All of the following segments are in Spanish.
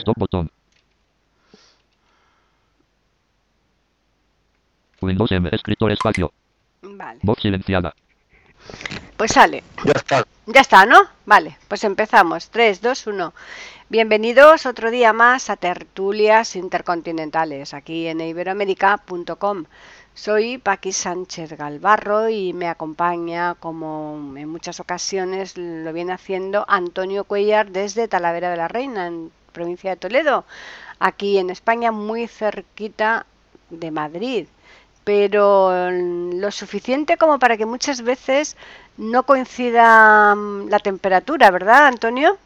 Stop botón. Windows M, escritor espacio. Vale. Voz silenciada. Pues sale. Ya está. Ya está, ¿no? Vale, pues empezamos. 3, 2, 1. Bienvenidos otro día más a Tertulias Intercontinentales, aquí en iberoamérica.com. Soy Paqui Sánchez Galvarro y me acompaña, como en muchas ocasiones lo viene haciendo, Antonio Cuellar desde Talavera de la Reina, en provincia de Toledo, aquí en España, muy cerquita de Madrid pero lo suficiente como para que muchas veces no coincida mm, la temperatura, ¿verdad, Antonio?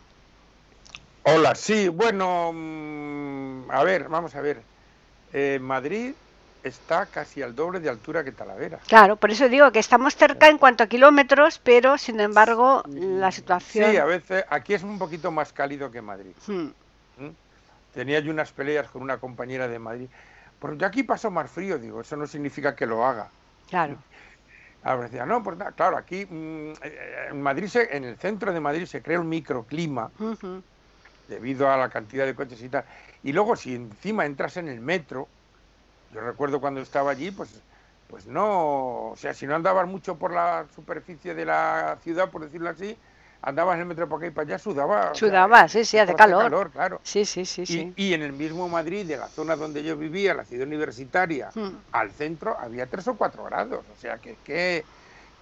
Hola, sí, bueno, mm, a ver, vamos a ver. Eh, Madrid está casi al doble de altura que Talavera. Claro, por eso digo que estamos cerca en cuanto a kilómetros, pero sin embargo la situación... Sí, a veces aquí es un poquito más cálido que Madrid. Hmm. ¿Mm? Tenía yo unas peleas con una compañera de Madrid. Porque aquí paso más frío, digo, eso no significa que lo haga. Claro. Ahora decía, no, pues claro, aquí mm, eh, en Madrid, se- en el centro de Madrid se crea un microclima debido a la cantidad de coches y tal. Y luego si encima entras en el metro, yo recuerdo cuando estaba allí, pues, pues no, o sea, si no andabas mucho por la superficie de la ciudad, por decirlo así, andabas en el metro para acá y para allá, sudaba. o sea, Sudaba, sí, sí, hace hace calor. claro. Sí, sí, sí, Y, sí. y en el mismo Madrid, de la zona donde yo vivía, la ciudad universitaria, Hmm. al centro había tres o cuatro grados. O sea que, que-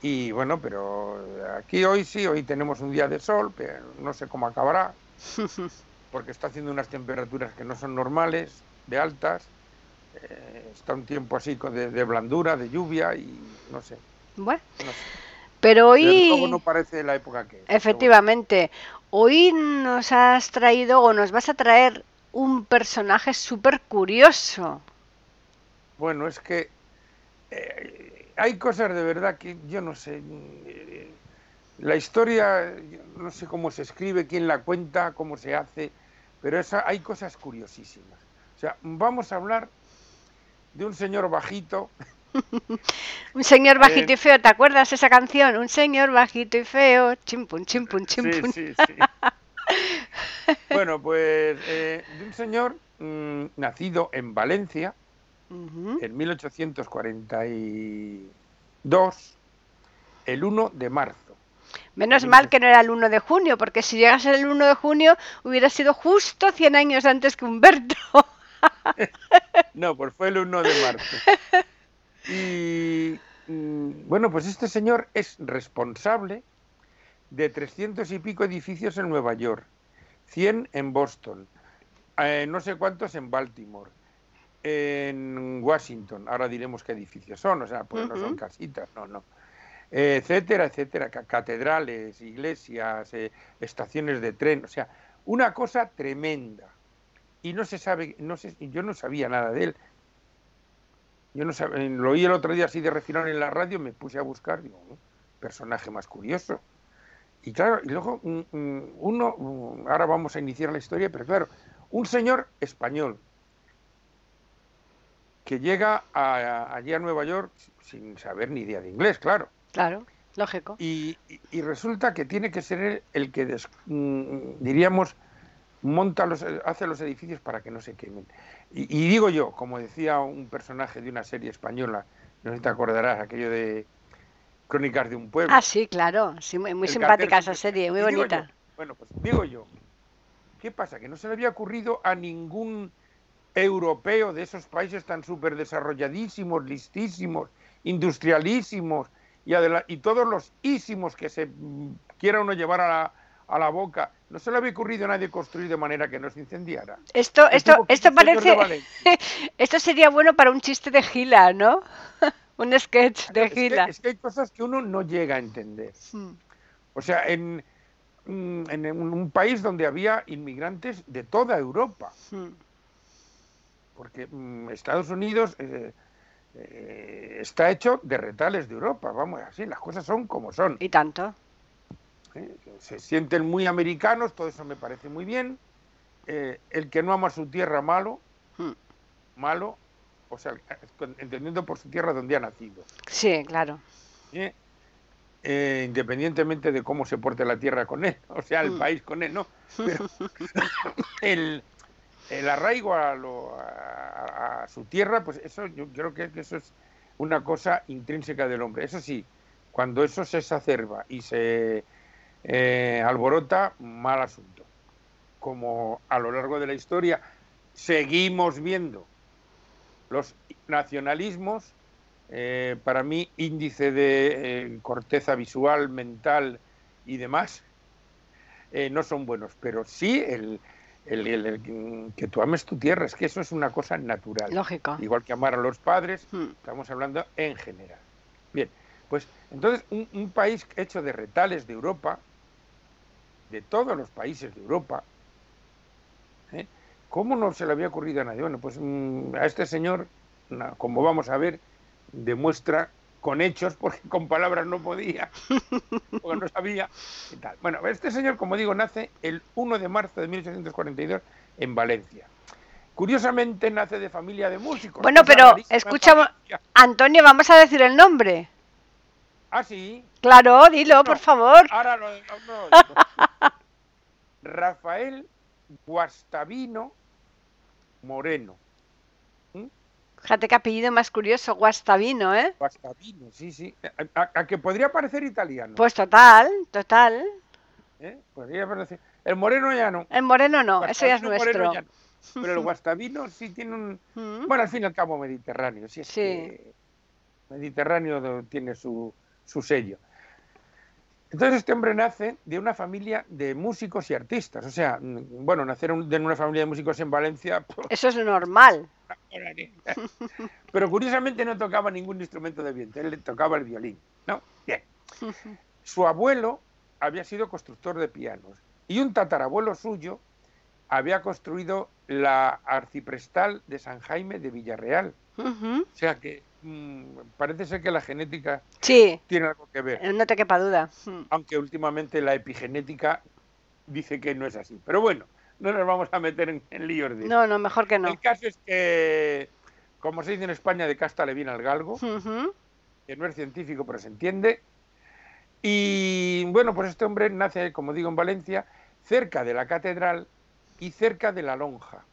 Y bueno, pero aquí hoy sí, hoy tenemos un día de sol, pero no sé cómo acabará, porque está haciendo unas temperaturas que no son normales, de altas. eh, está un tiempo así con- de, de blandura, de lluvia y no sé. Bueno, no sé. Pero hoy... no parece la época que bueno. Efectivamente, hoy nos has traído o nos vas a traer un personaje súper curioso. Bueno, es que eh, hay cosas de verdad que yo no sé. eh, La historia, no sé cómo se escribe, quién la cuenta, cómo se hace, pero esa, hay cosas curiosísimas. O sea, vamos a hablar de un señor bajito. Un señor bajito Eh, y feo, ¿te acuerdas esa canción? Un señor bajito y feo, chimpun, chimpun, chimpun. Sí, sí, sí. Bueno, pues eh, de un señor mm, nacido en Valencia Ujú. en 1842, el 1 de marzo. Menos mal que no era el 1 de junio, porque si llegase el 1 de junio hubiera sido justo 100 años antes que Humberto. No, pues fue el 1 de marzo. Y mm, bueno, pues este señor es responsable de 300 y pico edificios en Nueva York, 100 en Boston, eh, no sé cuántos en Baltimore, en Washington, ahora diremos qué edificios son, o sea, pues no son casitas, no, no, eh, etcétera, etcétera, ca- catedrales, iglesias, eh, estaciones de tren, o sea, una cosa tremenda. Y no se sabe, no sé, yo no sabía nada de él. Yo no sab- eh, lo oí el otro día así de refilón en la radio, me puse a buscar, digo, "Oh, personaje más curioso. Y claro, y luego mm, mm, uno, mm, ahora vamos a iniciar la historia, pero claro, un señor español que llega a- allí a Nueva York sin saber ni idea de inglés, claro. Claro, lógico. Y, y- y resulta que tiene que ser él el que, des- diríamos, monta los, hace los edificios para que no se quemen. Y, y digo yo, como decía un personaje de una serie española, no sé si te acordarás, aquello de Crónicas de un pueblo. Ah, sí, claro. Sí, muy, muy simpática cartel esa serie, muy bonita. yo, bueno, pues digo yo, ¿qué pasa? Que no se le había ocurrido a ningún europeo de esos países tan súper desarrolladísimos, listísimos, industrialísimos y, y todos los ísimos que se mm, quiera uno llevar a la, a la boca, no se le había ocurrido a nadie construir de manera que no se incendiara. Esto, esto, esto parece, esto sería bueno para un chiste de Gila, ¿no? un sketch de Es que, Gila. es que hay cosas que uno no llega a entender. Mm, O sea, en, mm, en un país donde había inmigrantes de toda Europa, mm. porque mm, Estados Unidos eh, eh, está hecho de retales de Europa, vamos, así, las cosas son como son. Y tanto. ¿Eh? Se sienten muy americanos, todo eso me parece muy bien. Eh, el que no ama su tierra, malo, malo, o sea, entendiendo por su tierra donde ha nacido. Sí, claro. ¿eh? Eh, independientemente de cómo se porte la tierra con él, o sea, el Mm. país con él, ¿no? Pero el, el arraigo a, lo- a- a su tierra, pues eso yo creo que, que eso es una cosa intrínseca del hombre. Eso sí, cuando eso se exacerba y se eh, alborota, mal asunto. Como a lo largo de la historia seguimos viendo los nacionalismos, eh, para mí índice de eh, corteza visual, mental y demás, eh, no son buenos, pero sí el, el- el- el que tú ames tu tierra, es que eso es una cosa natural. Lógico. Igual que amar a los padres, Mm. estamos hablando en general. Bien, pues entonces un, un país hecho de retales de Europa, de todos los países de Europa, ¿eh? ¿cómo no se le había ocurrido a nadie? Bueno, pues mm, a este señor, como vamos a ver, demuestra con hechos, porque con palabras no podía, porque no sabía y tal. Bueno, este señor, como digo, nace el 1 de marzo de 1842 en Valencia. Curiosamente nace de familia de músicos. Bueno, cosa pero escucha. Antonio, vamos a decir el nombre. Ah, sí. Claro, dilo, por favor. Ahora lo, no, no. Rafael Guastavino Moreno. Fíjate qué apellido más curioso, Guastavino, ¿eh? Guastavino, sí, sí. A, a- a que podría parecer italiano. Pues total, total. ¿eh? Podría parecer. El Moreno ya no. El moreno no, eso ya es Guastavino nuestro. ya. Pero el Guastavino sí tiene un. Mm. Bueno, al fin y al cabo Mediterráneo. Sí, es Sí. que Mediterráneo tiene su, su sello. Entonces este hombre nace de una familia de músicos y artistas. O sea, mm, bueno, nacer de una familia de músicos en Valencia, Eso es normal. pero curiosamente no tocaba ningún instrumento de viento, él le tocaba el violín. ¿no? Bien. Su abuelo había sido constructor de pianos y un tatarabuelo suyo había construido la arciprestal de San Jaime de Villarreal. O sea que mm, parece ser que la genética Sí, tiene algo que ver, eh, no te quepa duda. Aunque últimamente la epigenética dice que no es así. Pero bueno, no nos vamos a meter en, en líos de No, no, mejor que no. El caso es que, como se dice en España, de casta le viene al galgo, que no es científico, pero se entiende. Y bueno, pues este hombre nace, como digo, en Valencia, cerca de la catedral y cerca de la lonja.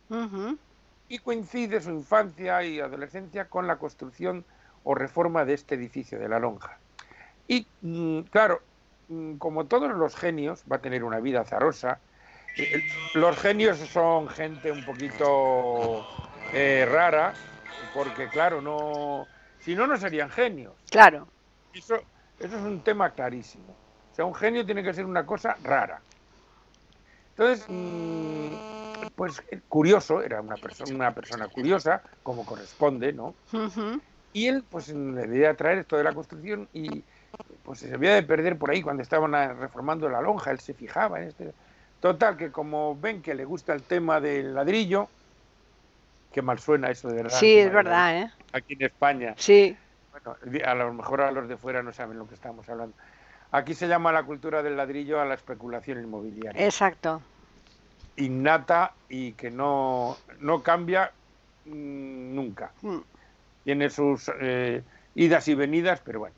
Y coincide su infancia y adolescencia con la construcción o reforma de este edificio de la lonja. Y mm, claro, mm, como todos los genios, va a tener una vida azarosa. Eh, Los genios son gente un poquito eh, rara, porque claro, no, si no, no serían genios. Claro. Eso, eso es un tema clarísimo. O sea, un genio tiene que ser una cosa rara. Entonces, mm, pues eh, curioso, era una persona, una persona curiosa, como corresponde, ¿no? Y él, pues, le debía traer esto de la construcción y pues se debía de perder por ahí cuando estaban ah, reformando la lonja, él se fijaba en este. Total, que como ven que le gusta el tema del ladrillo, que mal suena eso de verdad. Sí, es verdad, ¿eh? Aquí en España. Sí. Bueno, a lo mejor a los de fuera no saben lo que estamos hablando. Aquí se llama la cultura del ladrillo a la especulación inmobiliaria. Exacto. Innata y que no, no cambia mm, nunca. Mm. Tiene sus eh, idas y venidas, pero bueno.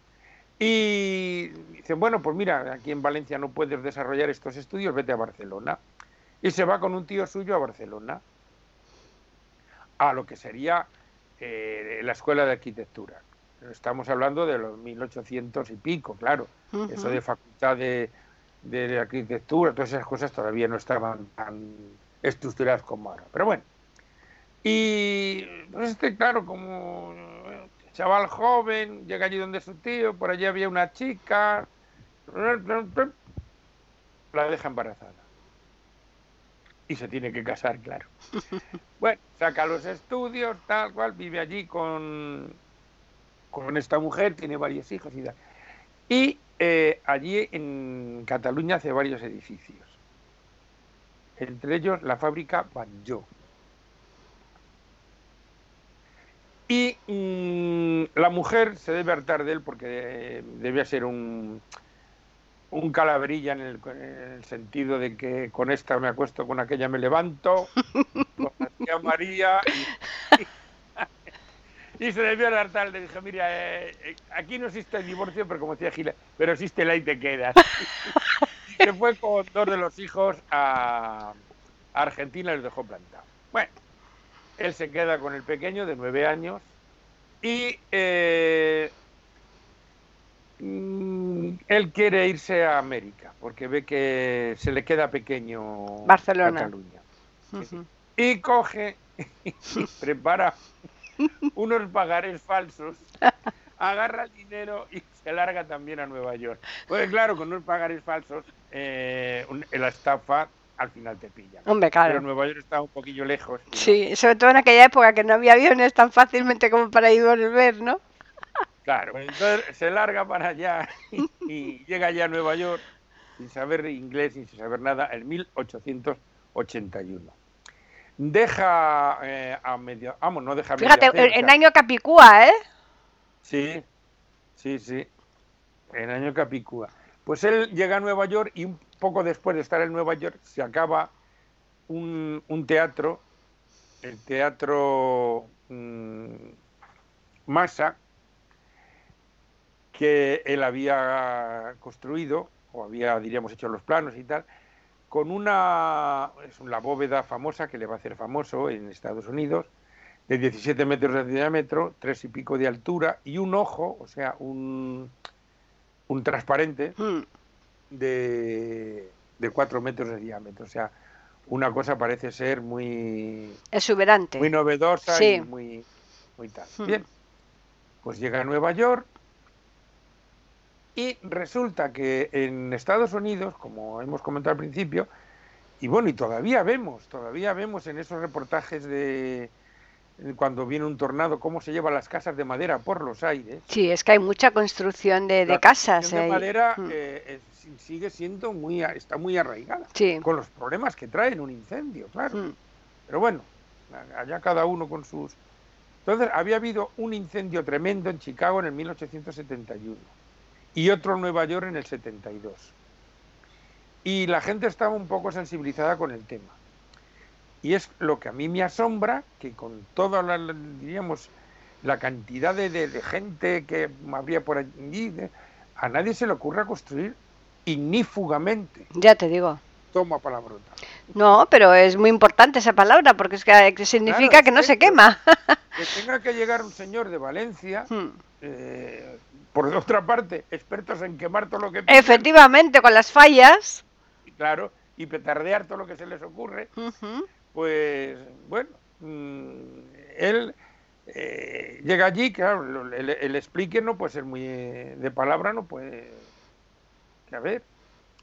Y dicen, bueno, pues mira, aquí en Valencia no puedes desarrollar estos estudios, vete a Barcelona. Y se va con un tío suyo a Barcelona, a lo que sería eh, la escuela de arquitectura. Estamos hablando de los 1800 y pico, claro. Eso de facultad de, de arquitectura, todas esas cosas todavía no estaban tan estructuradas como ahora. Pero bueno. Y pues este, claro, como eh, chaval joven, llega allí donde su tío, por allí había una chica, la deja embarazada. Y se tiene que casar, claro. Bueno, saca los estudios, tal cual, vive allí con, con esta mujer, tiene varios hijos y tal. Y eh, allí en Cataluña hace varios edificios. Entre ellos la fábrica Banjo. Y mm, la mujer se debe hartar de él porque eh, debía ser un, un en el, en el sentido de que con esta me acuesto, con aquella me levanto, con la tía María. Se debió de hartar. Le dije, mira, eh, eh, aquí no existe el divorcio, pero como decía Gila, pero existe la y te quedas. y se fue con dos de los hijos a, Argentina y los dejó plantados. Bueno, él se queda con el pequeño de nueve años y eh, mm, él quiere irse a América porque ve que se le queda pequeño Barcelona. Cataluña. Y coge y prepara unos pagares falsos, agarra el dinero y se larga también a Nueva York. Pues claro, con unos pagares falsos, eh, un- la estafa al final te pilla. Hombre, Pero claro. Nueva York está un poquillo lejos. Sí, sobre todo en aquella época que no había aviones tan fácilmente como para ir y volver, ¿no? Claro, pues entonces se larga para allá y, y llega ya a Nueva York sin saber inglés, sin saber nada, en 1881. Deja eh, a medio, vamos, no deja a medio Fíjate, hacer, en, en año Capicúa, ¿eh? Sí, sí, sí, en año Capicúa. Pues él llega a Nueva York y un poco después de estar en Nueva York se acaba un, un teatro, el teatro mm, Massa, que él había construido, o había, diríamos, hecho los planos y tal, con una, es la bóveda famosa que le va a hacer famoso en Estados Unidos, de 17 metros de diámetro, tres y pico de altura y un ojo, o sea, un, un transparente Mm, de, de 4 metros de diámetro. O sea, una cosa parece ser muy, Exuberante. muy novedosa Sí. y muy, muy tal. Hmm. Bien, pues llega a Nueva York y resulta que en Estados Unidos, como hemos comentado al principio, y bueno, y todavía vemos, todavía vemos en esos reportajes de cuando viene un tornado cómo se llevan las casas de madera por los aires. Sí, es que hay mucha construcción de, de La casas. construcción de eh, madera mm, eh, es- sigue siendo muy, a- está muy arraigada, Sí. con los problemas que traen un incendio, claro. mm, Pero bueno, allá cada uno con sus... Entonces, había habido un incendio tremendo en Chicago en el 1871 y otro en Nueva York en el 72. Y la gente estaba un poco sensibilizada con el tema. Y es lo que a mí me asombra, que con toda la, diríamos, la cantidad de, de- de gente que habría por allí, a nadie se le ocurra construir ignífugamente. Ya te digo. Toma palabrota. No, pero es muy importante esa palabra porque es que que significa Claro, que no se que- quema. Que tenga que llegar un señor de Valencia Mm. eh, por otra parte, expertos en quemar todo lo que Efectivamente, con las fallas. claro, y petardear todo lo que se les ocurre, pues bueno, mm, él eh, llega allí, claro, el, el explique no puede ser muy eh, de palabra, no puede, que a ver,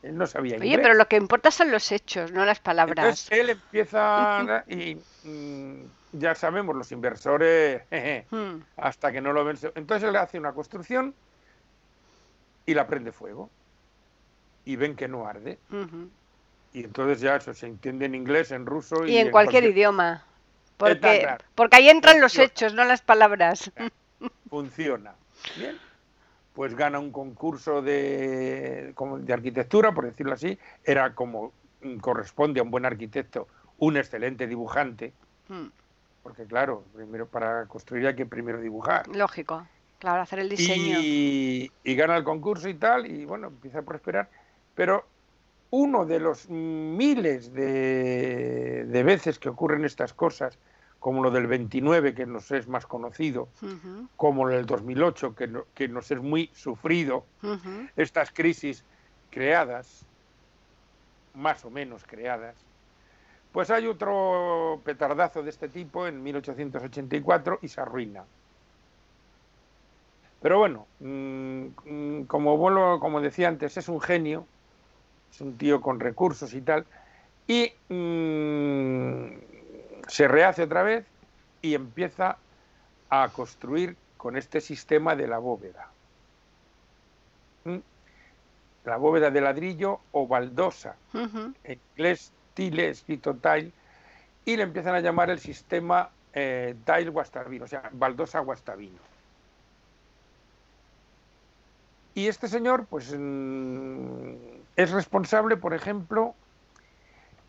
él no sabía Oye, inglés. pero lo que importa son los hechos, no las palabras. Entonces él empieza y mm, ya sabemos los inversores, jeje, Mm. hasta que no lo ven. Entonces él hace una construcción y la prende fuego. Y ven que no arde. Y entonces ya eso se entiende en inglés, en ruso y, Y en cualquier idioma. Porque, porque ahí entran los hechos, no las palabras. funciona. Bien. Pues gana un concurso de, como de arquitectura, por decirlo así. Era como mm, corresponde a un buen arquitecto, un excelente dibujante. Mm. Porque claro, primero para construir hay que primero dibujar. Lógico. Claro, hacer el diseño. y, y gana el concurso y tal, y bueno, empieza a prosperar. Pero uno de los miles de, de veces que ocurren estas cosas, como lo del 29, que nos es más conocido, como lo del 2008, que, no- que nos es muy sufrido, estas crisis creadas, más o menos creadas, pues hay otro petardazo de este tipo en 1884 y se arruina. Pero bueno, mm, como vuelvo, como decía antes, es un genio, es un tío con recursos y tal, y mm, se rehace otra vez y empieza a construir con este sistema de la bóveda. ¿Mm? La bóveda de ladrillo o baldosa, en inglés tile, tile, y le empiezan a llamar el sistema eh, tile guastavino, o sea, baldosa guastavino. Y este señor, pues, mm, es responsable, por ejemplo,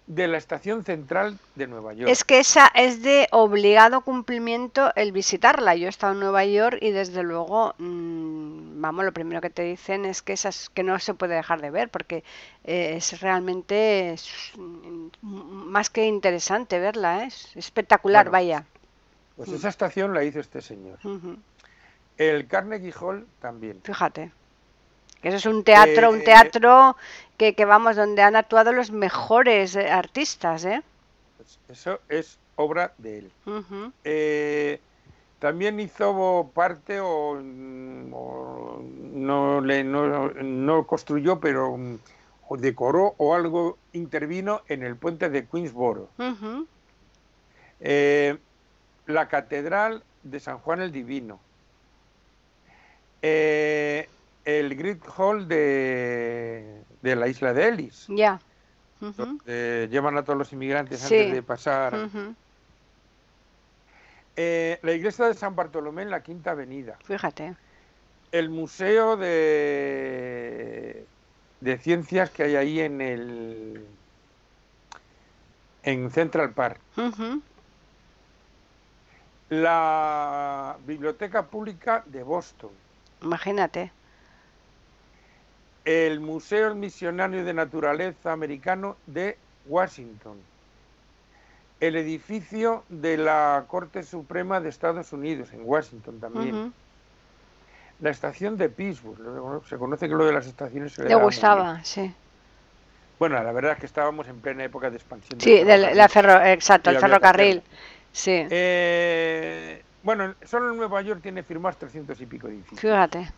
de la estación central de Nueva York. Es que esa es de obligado cumplimiento el visitarla. Yo he estado en Nueva York y desde luego mm, vamos, lo primero que te dicen es que esas que no se puede dejar de ver porque eh, es realmente es, mm, más que interesante verla, ¿eh? es espectacular, Bueno, vaya. Pues Mm. esa estación la hizo este señor. El Carnegie Hall también. Fíjate. Que eso es un teatro, un Eh, teatro que, que vamos, donde han actuado los mejores artistas, ¿eh? Pues eso es obra de él. También hizo parte o, mm, o no, le, no, no construyó, pero mm, o decoró o algo intervino en el puente de Queensboro. Eh, la catedral de San Juan el Divino. Eh, el Great Hall de, de la isla de Ellis, Ya. Llevan a todos los inmigrantes Sí. antes de pasar. Eh, la iglesia de San Bartolomé en la Quinta Avenida. Fíjate. El museo de, de ciencias que hay ahí en el en Central Park. La biblioteca pública de Boston. Imagínate. El Museo Misionario de Naturaleza Americano de Washington. El edificio de la Corte Suprema de Estados Unidos en Washington también. La estación de Pittsburgh. Se conoce que lo de las estaciones se Le gustaba, sí. Bueno, la verdad es que estábamos en plena época de expansión. Sí, ferrocarril. la ferro, exacto, el ferrocarril. Sí, Eh, bueno, solo en Nueva York tiene firmados 300 y pico edificios. fíjate.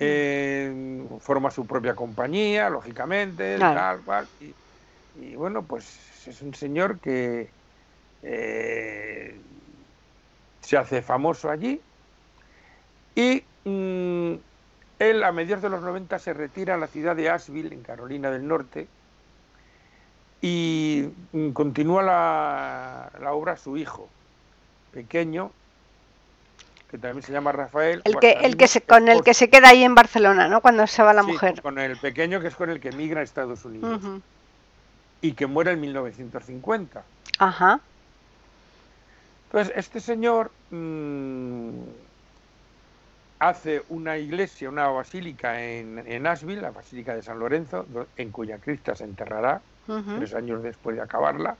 Eh, forma su propia compañía, lógicamente, Claro. tal cual. Y, y bueno, pues es un señor que eh, se hace famoso allí. Y mm, él a mediados de los 90 se retira a la ciudad de Asheville, en Carolina del Norte, y mm, continúa la, la obra su hijo, pequeño, que también se llama Rafael. El que, el que se, con el que se queda ahí en Barcelona, ¿no? Cuando se va la Sí, mujer. Con el pequeño que es con el que migra a Estados Unidos Ujú. Y que muere en 1950. Ajá. Entonces, este señor mm, hace una iglesia, una basílica en, en Asheville, la Basílica de San Lorenzo, en cuya cripta se enterrará tres años después de acabarla,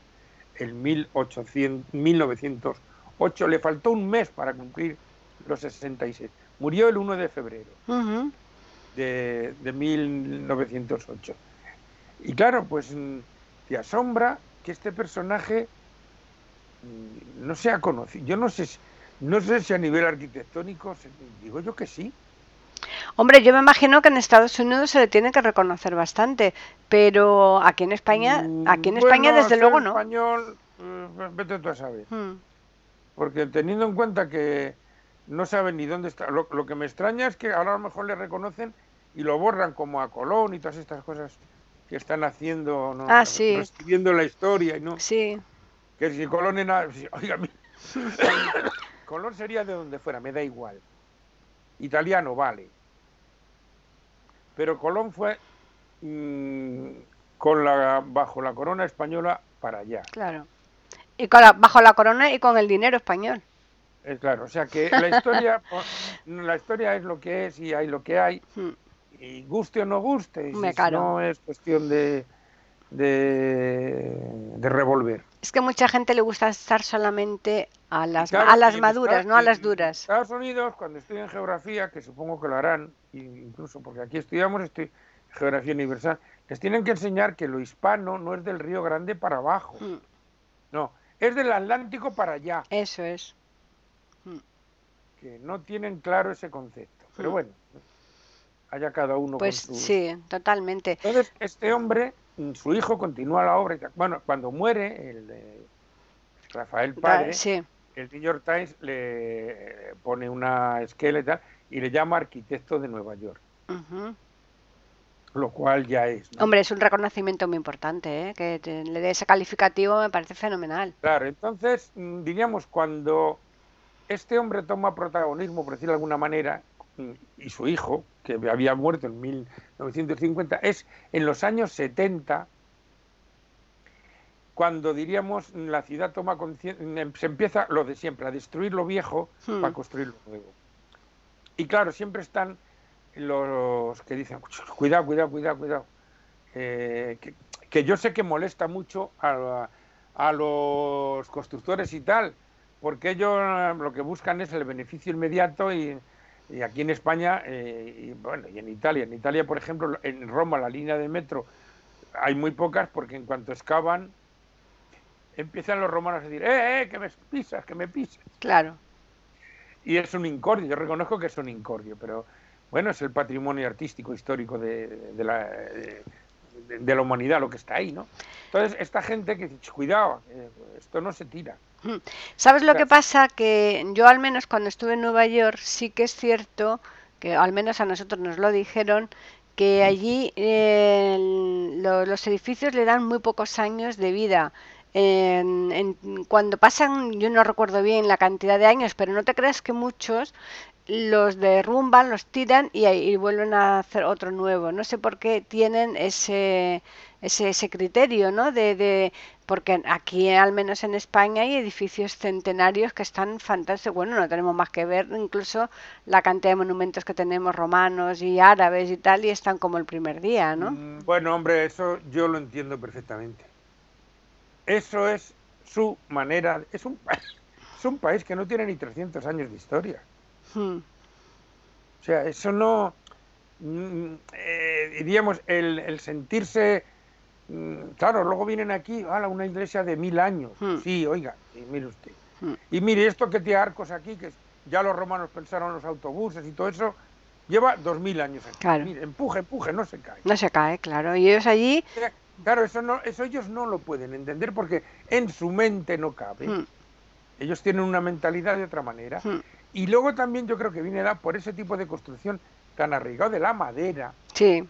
en 1800, 1908. Le faltó un mes para cumplir los 66. Murió el 1 de febrero. Ujú. de, de 1908. Y claro, pues mm, te asombra que este personaje mm, no sea conocido. Yo no sé, si- no sé si a nivel arquitectónico, digo yo que sí. Hombre, yo me imagino que en Estados Unidos se le tiene que reconocer bastante, pero aquí en España, Mm, aquí en bueno, España desde luego no. español, eh, vete tú a saber. Mm, Porque teniendo en cuenta que no saben ni dónde está, lo, lo que me extraña es que ahora a lo mejor le reconocen y lo borran como a Colón y todas estas cosas que están haciendo, ¿no? Ah, sí. reescribiendo la historia y no. Sí, Que si Colón era. Colón sería de donde fuera, me da igual. Italiano, vale. Pero Colón fue mm, con la, bajo la corona española para allá. claro. Y con la- bajo la corona y con el dinero español. Es claro, o sea que la historia, la historia es lo que es y hay lo que hay. Mm, Y guste o no guste, no es cuestión de, de, de revolver. Es que mucha gente le gusta estar solamente a las, Claro, a las maduras, Estados- no a las en duras. Estados Unidos, cuando estudian geografía, que supongo que lo harán, incluso porque aquí estudiamos estoy, geografía universal, les tienen que enseñar que lo hispano no es del Río Grande para abajo, Mm, no, es del Atlántico para allá, Eso es. que no tienen claro ese concepto. Pero Mm. bueno, haya cada uno Pues con su... sí, totalmente. Entonces, este hombre, mm, su hijo continúa la obra. Bueno, cuando muere el eh, Rafael Da- Padre, Sí, el New York Times le pone una esquela y le llama arquitecto de Nueva York, lo cual ya es. ¿no? Hombre, es un reconocimiento muy importante, ¿eh? Que te- le dé ese calificativo me parece fenomenal. Claro, entonces, mm, diríamos, cuando este hombre toma protagonismo, por decirlo de alguna manera, y su hijo, que había muerto en 1950, es en los años 70, cuando diríamos la ciudad toma conciencia, se empieza lo de siempre, a destruir lo viejo Hmm. para construir lo nuevo. Y claro, siempre están los que dicen, cuidado, cuidado, cuidado, cuidado. Eh, que, que, yo sé que molesta mucho a, a, los constructores y tal, porque ellos lo que buscan es el beneficio inmediato y, y aquí en España, eh, y bueno, y en Italia, en Italia, por ejemplo, en Roma la línea de metro hay muy pocas porque en cuanto excavan empiezan los romanos a decir, eh, eh, que me pisas, que me pisas. Claro. Y es un incordio, yo reconozco que es un incordio, pero bueno, es el patrimonio artístico histórico de, de la, de, de, la humanidad lo que está ahí, ¿no? Entonces, esta gente que dice, cuidado, eh, esto no se tira. ¿Sabes lo que pasa? Que yo al menos cuando estuve en Nueva York sí que es cierto, que al menos a nosotros nos lo dijeron, que allí eh, lo, los edificios le dan muy pocos años de vida. En, en, cuando pasan, yo no recuerdo bien la cantidad de años, pero no te creas que muchos los derrumban, los tiran y, y, vuelven a hacer otro nuevo. No sé por qué tienen ese, ese, ese criterio, ¿no? De, de, porque aquí, al menos en España, hay edificios centenarios que están fantásticos. Bueno, no tenemos más que ver incluso la cantidad de monumentos que tenemos romanos y árabes y tal, y están como el primer día, ¿no? Bueno, hombre, eso yo lo entiendo perfectamente. Eso es su manera. Es un, es un país que no tiene ni 300 años de historia. Hmm. O sea, eso no, eh, diríamos, el, el sentirse, claro, luego vienen aquí, a una iglesia de mil años, Hmm. sí, oiga, y mire usted. Hmm. Y mire, esto que tiene arcos aquí, que ya los romanos pensaron los autobuses y todo eso, lleva dos mil años aquí. Claro. Mire, empuje, empuje, no se cae. No se cae, claro. Y ellos allí, Claro, eso, no, eso ellos no lo pueden entender porque en su mente no cabe. hmm, Ellos tienen una mentalidad de otra manera. Y luego también yo creo que viene dada por ese tipo de construcción tan arraigado de la madera sí,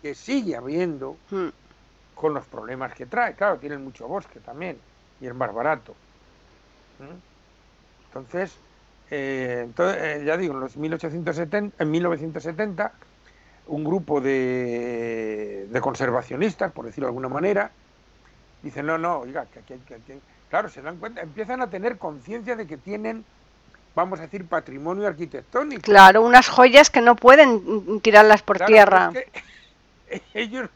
que sigue habiendo hmm, con los problemas que trae. Claro, tienen mucho bosque también y es más barato. ¿Mm? Entonces, eh, entonces eh, ya digo, en los 1870, en 1970, un grupo de, de conservacionistas, por decirlo de alguna manera, dicen, no, no, oiga, que aquí hay que... que- Claro, se dan cuenta, empiezan a tener conciencia de que tienen, vamos a decir, patrimonio arquitectónico. claro, unas joyas que no pueden tirarlas por Claro, tierra. es que ellos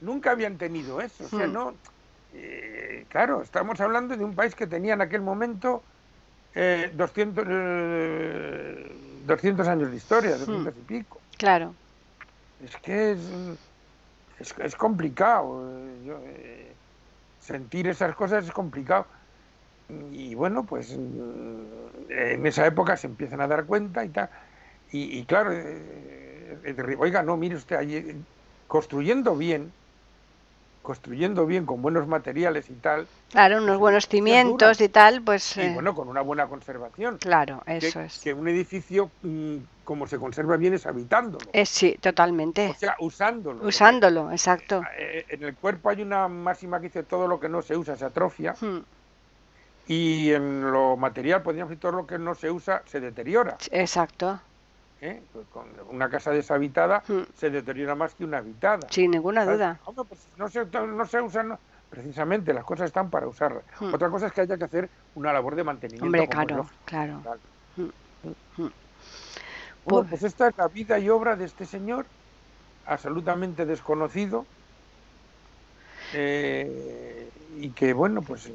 nunca habían tenido eso. O sea, Hmm. no. eh, claro, estamos hablando de un país que tenía en aquel momento eh, 200, eh, 200 años de historia, 200 y pico. Claro, Es que es, es, es complicado. eh, yo, sentir esas cosas es complicado. Y bueno, pues en esa época se empiezan a dar cuenta y tal. Y, y claro, eh, eh, oiga, no, mire usted, allí, construyendo bien, construyendo bien con buenos materiales y tal, claro, unos buenos cimientos y tal, pues y eh, bueno, con una buena conservación. claro, Que, eso es. que un edificio, mm, como se conserva bien, es habitándolo. Es sí, totalmente. O sea, usándolo. Usándolo, exacto. Eh, En el cuerpo hay una máxima que dice todo lo que no se usa se atrofia Hmm, y en lo material podríamos decir todo lo que no se usa se deteriora. Exacto, ¿eh? Pues con una casa deshabitada Hmm. se deteriora más que una habitada. sin ninguna ¿sabes? duda. Hombre, pues no se, no se usan, no. precisamente las cosas están para usarlas. Hmm. Otra cosa es que haya que hacer una labor de mantenimiento. Hombre, claro, claro. Claro. Hmm. Bueno, Pues- pues esta es la vida y obra de este señor, absolutamente desconocido, eh, y que, bueno, pues eh,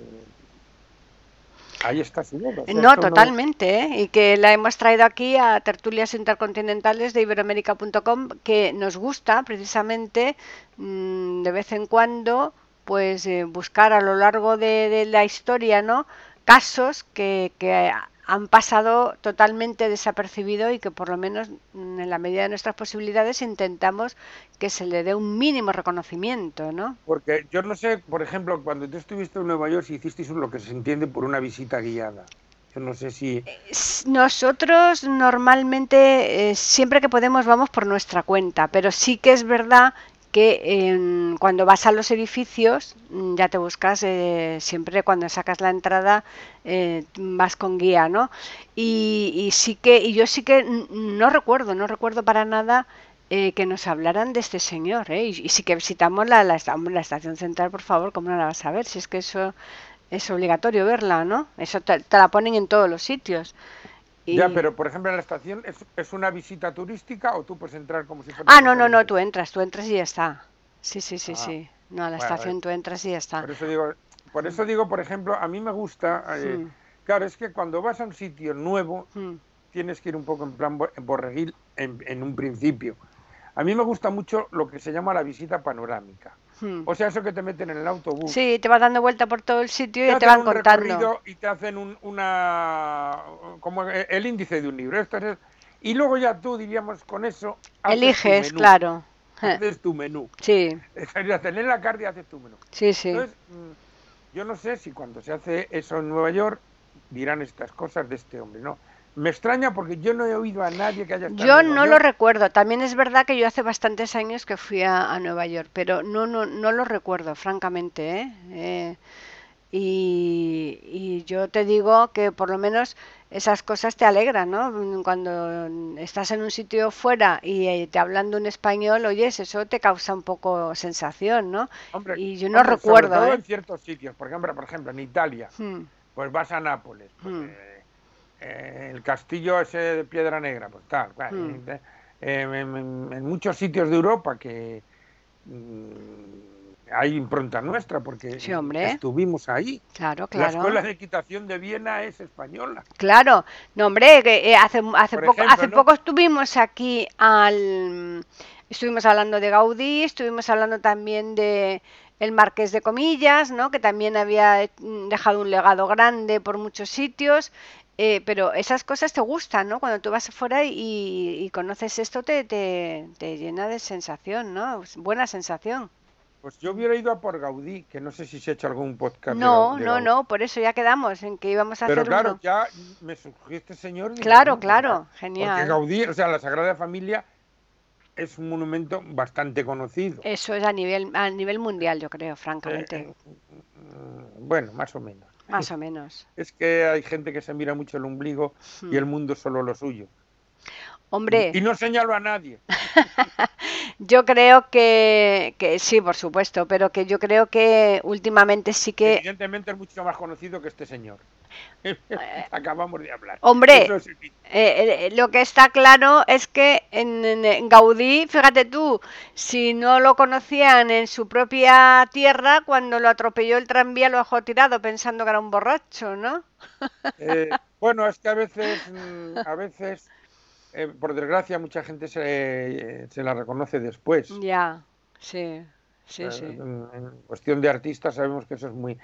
ahí está su obra. No, esto totalmente, ¿eh? y que la hemos traído aquí a tertulias intercontinentales de iberoamérica.com, que nos gusta precisamente mm, de vez en cuando pues eh, buscar a lo largo de, de la historia, ¿no? Casos que, que han pasado totalmente desapercibidos y que por lo menos mm, en la medida de nuestras posibilidades intentamos que se le dé un mínimo reconocimiento, ¿no? Porque yo no sé, por ejemplo, cuando tú estuviste en Nueva York, si hicisteis lo que se entiende por una visita guiada. Yo no sé si... Nosotros normalmente eh, siempre que podemos vamos por nuestra cuenta, pero sí que es verdad que em, cuando vas a los edificios mm, ya te buscas eh, siempre cuando sacas la entrada eh, vas con guía, ¿no? Y, y sí que y yo sí que no recuerdo, no recuerdo para nada eh, que nos hablaran de este señor, ¿eh? Y, y sí que visitamos la, la, estación central, por favor, ¿cómo no la vas a ver? Si es que eso es obligatorio verla, ¿no? Eso te la ponen en todos los sitios. Y- Ya, pero por ejemplo en la estación ¿es, es una visita turística o tú puedes entrar como si fuera Ah, no, no, no, tú entras, tú entras y ya está. Sí, sí, sí, Ah, sí. No, a la bueno, estación vale. tú entras y ya está. Por eso digo, por eso digo, por ejemplo, a mí me gusta, eh, Mm. claro, es que cuando vas a un sitio nuevo Mm, tienes que ir un poco en plan bo- borreguil en, en un principio. A mí me gusta mucho lo que se llama la visita panorámica. O sea, eso que te meten en el autobús. Sí, te vas dando vuelta por todo el sitio y te van un contando. y te hacen un- una como el índice de un libro. Esto es- y luego ya tú, diríamos, con eso Eliges, menú. claro. Haces tu menú. Sí, Tener la carta y haces tu menú. sí, sí. Entonces, mm, yo no sé si cuando se hace eso en Nueva York dirán estas cosas de este hombre, ¿no? Me extraña porque yo no he oído a nadie que haya estado Yo en Nueva no lo recuerdo. También es verdad que yo hace bastantes años que fui a, a Nueva York, pero no, no, no lo recuerdo, francamente, ¿eh? Eh, y, y yo te digo que por lo menos esas cosas te alegran, ¿no? Cuando estás en un sitio fuera y eh, te hablan de un español, oyes, eso te causa un poco sensación, ¿no? Hombre, y yo no hombre, sobre recuerdo, todo ¿eh? en ciertos sitios. Por ejemplo, por ejemplo, en Italia, Hmm, pues vas a Nápoles. pues, Hmm. Eh, el castillo ese de Piedra Negra, pues tal. Hmm. eh, en, en- en muchos sitios de Europa que mm, hay impronta nuestra porque Sí, hombre. estuvimos ahí. Claro, La claro. escuela de equitación de Viena es española. Claro, no hombre, que eh, hace, hace Por poco, ejemplo, hace ¿no? poco estuvimos aquí al, estuvimos hablando de Gaudí, estuvimos hablando también de el Marqués de Comillas, ¿no? Que también había eh, dejado un legado grande por muchos sitios, eh, pero esas cosas te gustan, ¿no? Cuando tú vas afuera y, y conoces esto te, te, te llena de sensación, ¿no? Es Buena sensación. Pues yo hubiera ido a por Gaudí, que no sé si se ha hecho algún podcast. No, de no, Gaudí. no, por eso ya quedamos en que íbamos a Pero hacer claro, uno. ya me surgió este señor. y Claro, pues claro, ya. Porque genial. Gaudí, o sea, la Sagrada Familia es un monumento bastante conocido. Eso es a nivel, a nivel mundial, yo creo, Eh, francamente. eh, mm, bueno, más o menos. Más o menos. Es que hay gente que se mira mucho el ombligo y el mundo solo lo suyo. Hombre, Y no señalo a nadie. yo creo que, que sí, por supuesto, pero que yo creo que últimamente sí que... Evidentemente es mucho más conocido que este señor. Acabamos de hablar. Hombre, es. Eh, eh, lo que está claro es que en, Gaudí, fíjate tú, si no lo conocían en su propia tierra, cuando lo atropelló el tranvía lo dejó tirado pensando que era un borracho, ¿no? Eh, bueno, es que a veces, mm, a veces, eh, por desgracia, mucha gente se, eh, se la reconoce después. Ya, sí, sí, Eh, sí. En, en cuestión de artistas sabemos que eso es muy...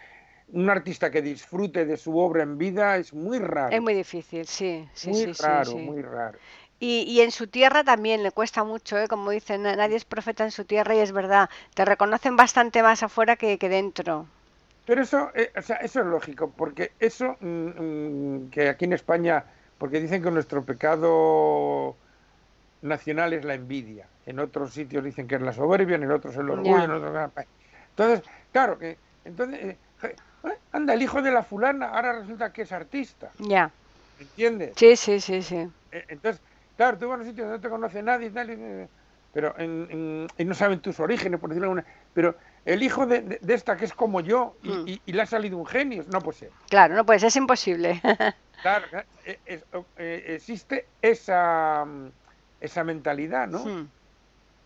Un artista que disfrute de su obra en vida es muy raro. Es muy difícil, sí, sí, muy sí, raro, sí. muy raro. Y, y en su tierra también le cuesta mucho, ¿eh? Como dicen, na- nadie es profeta en su tierra y es verdad, te reconocen bastante más afuera que, que dentro. Pero eso, eh, o sea, eso es lógico, porque eso mm, mm, que aquí en España, porque dicen que nuestro pecado nacional es la envidia. En otros sitios dicen que es la soberbia, en otros el orgullo, en otros... Entonces, claro, que entonces, eh, eh, anda, el hijo de la fulana, ahora resulta que es artista, Ya, ¿entiendes? sí, sí, sí, sí. Eh, Entonces, claro, tú vas a un sitio donde no te conoce nadie y tal, y, eh, pero en- en- y no saben tus orígenes, por decirlo alguna. Pero el hijo de, de- de esta que es como yo y, Mm. y- y le ha salido un genio, no puede ser. Claro, no pues es imposible. Claro, eh, es- eh, existe esa, mm, esa mentalidad, ¿no?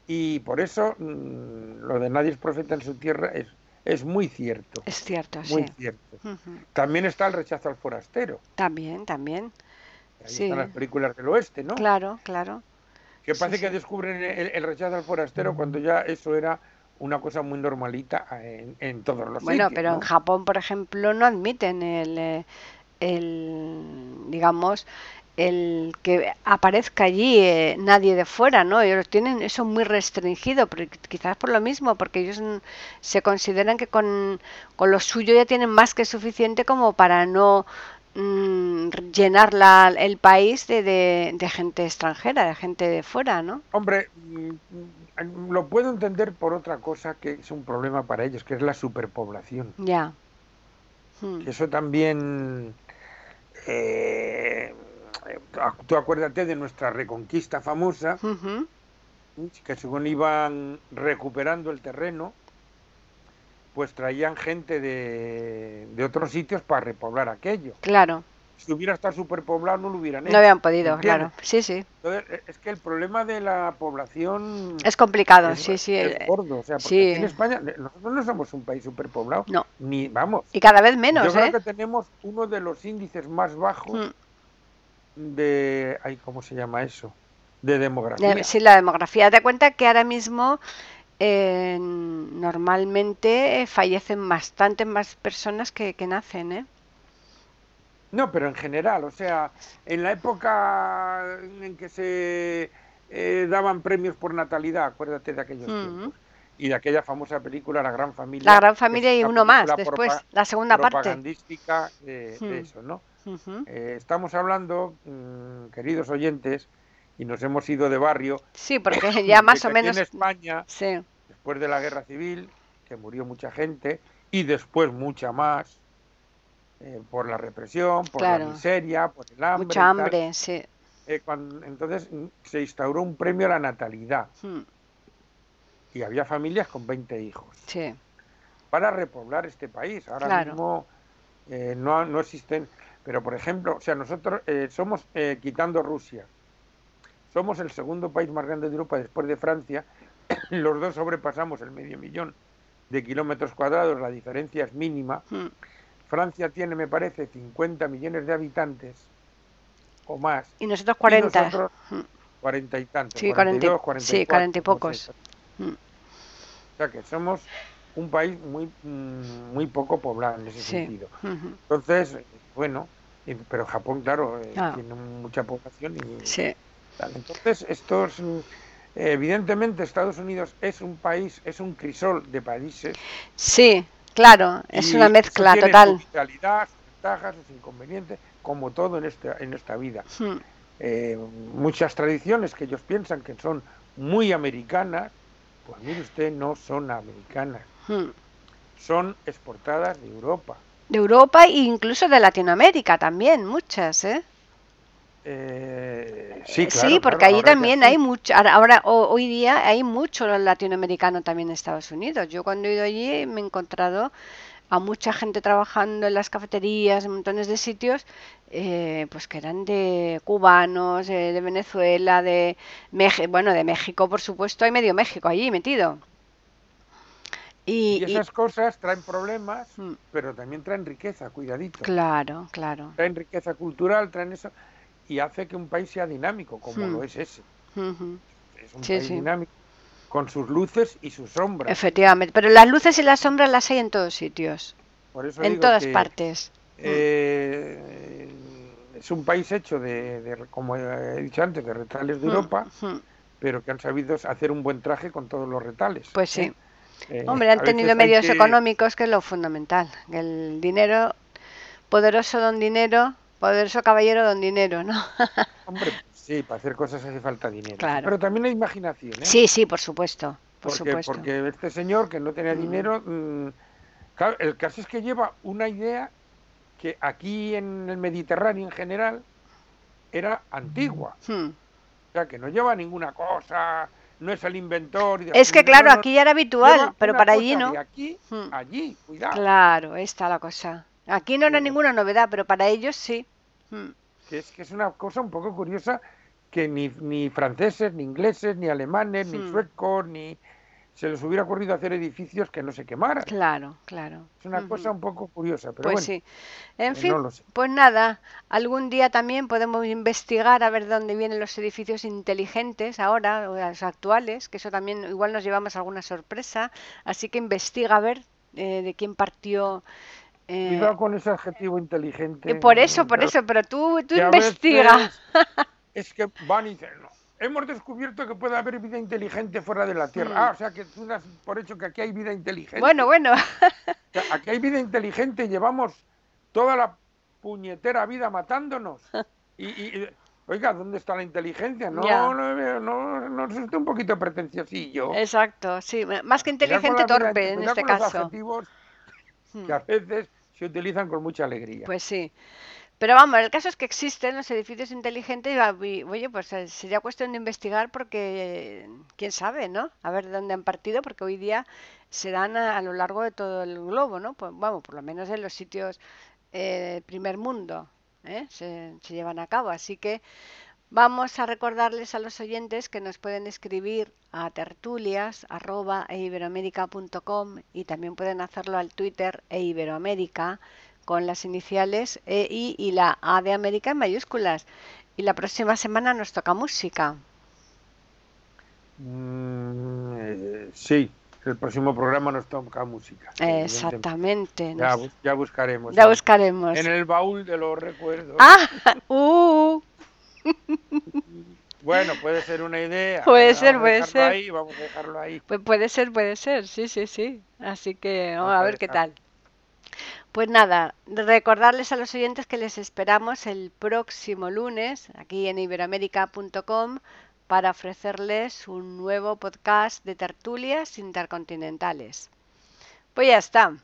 Y por eso mm, lo de nadie es profeta en su tierra es, es muy cierto, Es cierto, muy sí. cierto. También está el rechazo al forastero. También, también. Ahí Sí. están las películas del oeste, ¿no? Claro, claro. Que Sí, parece que sí. descubren el, el rechazo al forastero cuando ya eso era una cosa muy normalita en, en todos los Bueno, sitios. pero en. Japón, por ejemplo, no admiten el, eh, el digamos, el que aparezca allí eh, nadie de fuera, ¿no? Ellos tienen eso muy restringido, pero quizás por lo mismo, porque ellos se consideran que con, con lo suyo ya tienen más que suficiente como para no mm, llenar la- el país de, de, de gente extranjera, de gente de fuera, ¿no? Hombre, mm, lo puedo entender por otra cosa que es un problema para ellos, que es la superpoblación. Ya. Mm, Que eso también... eh, tú acuérdate de nuestra reconquista famosa, que según iban recuperando el terreno, pues traían gente de, de otros sitios para repoblar aquello. Claro. Si hubiera estado superpoblado no lo hubieran No hecho. habían podido, ¿entiendes? claro. Sí, sí. Entonces, eh, es que el problema de la población Es complicado, es, sí, sí. es eh, gordo. O sea, porque sí. en España nosotros no somos un país superpoblado, No. ni vamos. Y cada vez Yo menos, creo ¿eh? que tenemos uno de los índices más bajos Mm. de, ay, ¿cómo se llama eso? De demografía. De- sí, la demografía. Te cuenta que ahora mismo eh, normalmente fallecen bastante más personas que, que nacen, ¿eh? No, pero en general, o sea, en la época en que se eh, daban premios por natalidad, acuérdate de aquellos tiempos, y de aquella famosa película La Gran Familia. La Gran Familia y uno más después, la segunda parte. propagandística de, de eso, ¿no? Eh, estamos hablando, mm, queridos oyentes, y nos hemos ido de barrio, Sí, porque ya más o menos... en España, Sí, después de la guerra civil, que murió mucha gente, y después mucha más, eh, por la represión, por Claro. la miseria, por el hambre. mucha hambre, sí. eh, entonces mm, se instauró un premio a la natalidad Mm, y había familias con 20 hijos Sí, para repoblar este país. Ahora Claro. mismo eh, no, no existen, pero por ejemplo, o sea, nosotros eh, somos, eh, quitando Rusia, somos el segundo país más grande de Europa después de Francia. Los dos sobrepasamos el medio millón de kilómetros cuadrados, la diferencia es mínima. mm, Francia tiene, me parece, 50 millones de habitantes o más. Y nosotros y 40. nosotros Mm, 40 y tantos. Sí, 40 y- 42, sí, 44, 40 y no sé. pocos. Mm. O sea que somos un país muy mm, muy poco poblado en ese Sí. sentido. Entonces, bueno, y- pero Japón, claro, eh, Ah. tiene mucha población y Sí, tal. Entonces, estos, mm, evidentemente, Estados Unidos es un país, es un crisol de países. sí, claro, es y una mezcla tiene total. Sus ventajas, sus inconvenientes, como todo en esta, en esta vida. Mm, eh, muchas tradiciones que ellos piensan que son muy americanas, pues mire usted, no son americanas, mm. son exportadas de Europa. De Europa e incluso de Latinoamérica también, muchas, ¿eh? Eh, sí, Eh, claro, sí, porque claro, allí también hay mucho, ahora, ahora, ho- hoy día hay mucho latinoamericano también en Estados Unidos. Yo cuando he ido allí me he encontrado a mucha gente trabajando en las cafeterías, en montones de sitios, eh, pues que eran de cubanos, eh, de Venezuela, de México, bueno, de México, por supuesto, hay medio México allí metido. Y, Y y- esas cosas traen problemas, Mm, pero también traen riqueza, cuidadito. claro, claro. Traen riqueza cultural, traen eso, y hace que un país sea dinámico, como Hmm. lo es ese. Es un Sí, país sí. dinámico, con sus luces y sus sombras. Efectivamente, pero las luces y las sombras las hay en todos sitios, Por eso en digo todas que, partes. eh, es un país hecho de, de, como he dicho antes, de retales de Mm, Europa, mm. pero que han sabido hacer un buen traje con todos los retales. Pues sí. ¿eh? Eh, Hombre, han tenido medios que- económicos, que es lo fundamental. El dinero, poderoso don dinero, poderoso caballero don dinero, ¿no? Hombre, sí, para hacer cosas hace falta dinero. Claro. Pero también hay imaginación, ¿eh? Sí, sí, por supuesto, por porque, supuesto. porque este señor que no tenía Mm. dinero, mm, claro, el caso es que lleva una idea que aquí en el Mediterráneo en general era antigua. Hmm. O sea, que no lleva ninguna cosa, no es el inventor. y de- Es que claro, aquí ya era habitual, pero para allí no. De aquí, Hmm. allí, cuidado. Claro, está la cosa. Aquí no era Sí. ninguna novedad, pero para ellos sí. Hmm. Es que es una cosa un poco curiosa que ni, ni franceses, ni ingleses, ni alemanes, ni Hmm. suecos, ni se les hubiera ocurrido hacer edificios que no se quemaran. Claro, claro. Es una Ujú. cosa un poco curiosa, pero Pues bueno, sí. En eh, fin, no pues nada, algún día también podemos investigar a ver dónde vienen los edificios inteligentes ahora, o los actuales, que eso también igual nos llevamos alguna sorpresa. Así que investiga a ver eh, de quién partió. Eh, Cuidado con ese adjetivo inteligente. eh, por eso, por eso, pero tú, tú investiga. Es que van y dicen, no, hemos descubierto que puede haber vida inteligente fuera de la Tierra. Ah, o sea que tú das por hecho que aquí hay vida inteligente. Bueno, bueno, O sea, aquí hay vida inteligente llevamos toda la puñetera vida matándonos. Y, oiga, ¿dónde está la inteligencia? No, Ya. no, veo, no, no, es un poquito pretenciosillo. exacto, sí, más que inteligente, torpe en este con los caso. adjetivos Hmm. que a veces se utilizan con mucha alegría. Pues sí. Pero vamos, el caso es que existen los edificios inteligentes y, oye, pues eh, sería cuestión de investigar porque quién sabe, ¿no? A ver de dónde han partido, porque hoy día se dan a, a lo largo de todo el globo, ¿no? Pues vamos, por lo menos en los sitios eh, primer mundo, ¿eh? se, se llevan a cabo. Así que vamos a recordarles a los oyentes que nos pueden escribir a tertulias.iberoamérica.com y también pueden hacerlo al Twitter e Iberoamérica con las iniciales EI y la A de América en mayúsculas. Y la próxima semana nos toca música. Mm, eh, sí, el próximo programa nos toca música. Exactamente. Ya, ya buscaremos. ya buscaremos. En el baúl de los recuerdos. Ah, uh, Bueno, puede ser una idea. Puede Vamos ser, puede ser. Ahí, vamos a dejarlo ahí. Pues puede ser, puede ser, sí, sí, sí. Así que vamos a ver qué tal. Pues nada, recordarles a los oyentes que les esperamos el próximo lunes aquí en iberoamérica.com para ofrecerles un nuevo podcast de tertulias intercontinentales. Pues ya está.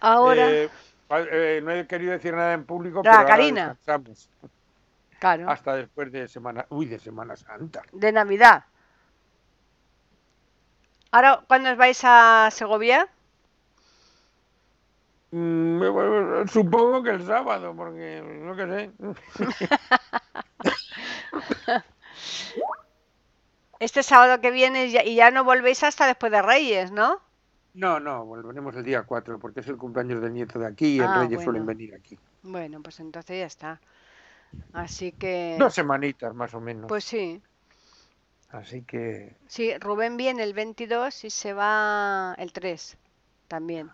Ahora, Eh, eh, no he querido decir nada en público, Ah, pero Karina. Claro, hasta después de semana, uy, de Semana Santa. de Navidad. Ahora, ¿cuándo os vais a Segovia? Mm, bueno, supongo que el sábado, porque no que sé. Este sábado que viene y ya no volvéis hasta después de Reyes, ¿no? No, no, volveremos el día 4 porque es el cumpleaños del nieto de aquí y el Ah, Reyes suelen venir aquí. Bueno, pues entonces ya está. Así que, Dos semanitas más o menos. pues sí, Así que sí, Rubén viene el 22 y se va el 3 también.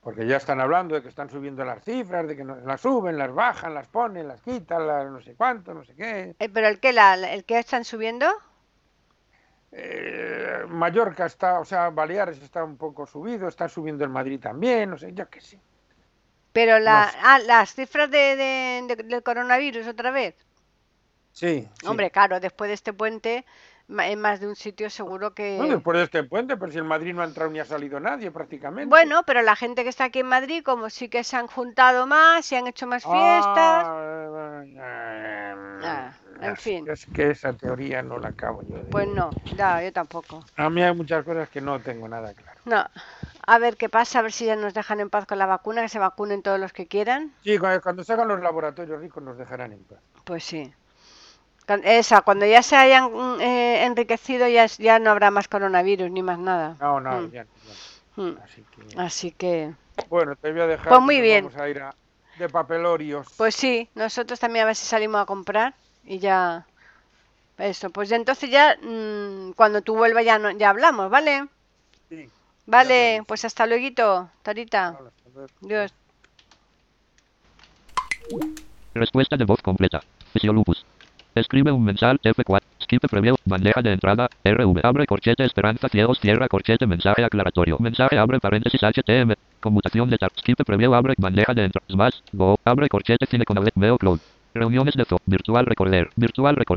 porque ya están hablando de que están subiendo las cifras, de que no- las suben, las bajan, las ponen, las quitan, las no sé cuánto, no sé qué. Eh, ¿Pero el que la, el que están subiendo? Eh, Mallorca está, o sea, Baleares está un poco subido, está subiendo el Madrid también, no sé, ya que sí. Pero la, No ah, las cifras de, de- de- del coronavirus otra vez. Sí, sí. Hombre, claro, después de este puente, en más de un sitio seguro que... Bueno, después de este puente, pero si el Madrid no ha entrado ni ha salido nadie prácticamente. Bueno, pero la gente que está aquí en Madrid, como sí que se han juntado más, se han hecho más fiestas. Ah, Ah, en es- fin. Es que esa teoría no la acabo yo de... Pues no, ya, yo tampoco. A mí hay muchas cosas que no tengo nada claro. No, a ver qué pasa, a ver si ya nos dejan en paz con la vacuna, que se vacunen todos los que quieran. Sí, cuando, se hagan los laboratorios ricos nos dejarán en paz. Pues sí. Esa, cuando ya se hayan mm, eh, enriquecido, ya, ya no habrá más coronavirus ni más nada. No, no, Mm. ya, ya. Mm, Así que... Así que, Bueno, te voy a dejar. Pues muy bien. Vamos a ir a, de papelorios. pues sí, nosotros también a ver si salimos a comprar y ya. Eso, pues entonces ya, mm, cuando tú vuelvas ya, no, ya hablamos, ¿vale? Vale, pues hasta luego, hasta luego. Dios. Respuesta de voz completa. Fisiolupus. Escribe un mensaje F4. Skip previo. Bandeja de entrada. RV. Abre corchete esperanza ciegos. Cierra corchete mensaje aclaratorio. Mensaje abre paréntesis HTM. Conmutación de tab. Skip previo. Abre bandeja de entrada. Smash. Go. Abre corchete cine con Veo cloud. Reuniones de Zo. Virtual recorder. Virtual recorder.